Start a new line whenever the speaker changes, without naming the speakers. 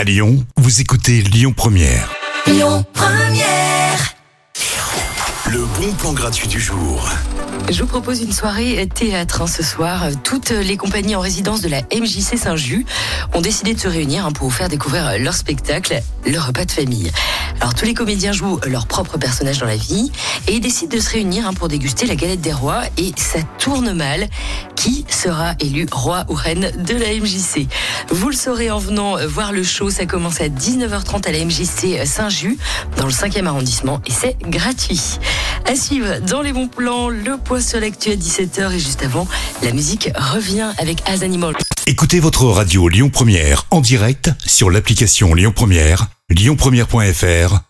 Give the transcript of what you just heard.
À Lyon, vous écoutez Lyon Première.
Lyon Première.
Le bon plan gratuit du jour.
Je vous propose une soirée théâtre hein, ce soir. Toutes les compagnies en résidence de la MJC Saint-Just ont décidé de se réunir hein, pour vous faire découvrir leur spectacle, le repas de famille. Alors tous les comédiens jouent leur propre personnage dans la vie et ils décident de se réunir hein, pour déguster la galette des rois et ça tourne mal. Qui sera élu roi ou reine de la MJC Vous le saurez en venant voir le show. Ça commence à 19h30 à la MJC Saint-Just dans le 5e arrondissement et c'est gratuit. À suivre dans les bons plans, le poids sur l'actu à 17h et juste avant, la musique revient avec As Animal.
Écoutez votre radio Lyon Première en direct sur l'application Lyon Première, lyonpremière.fr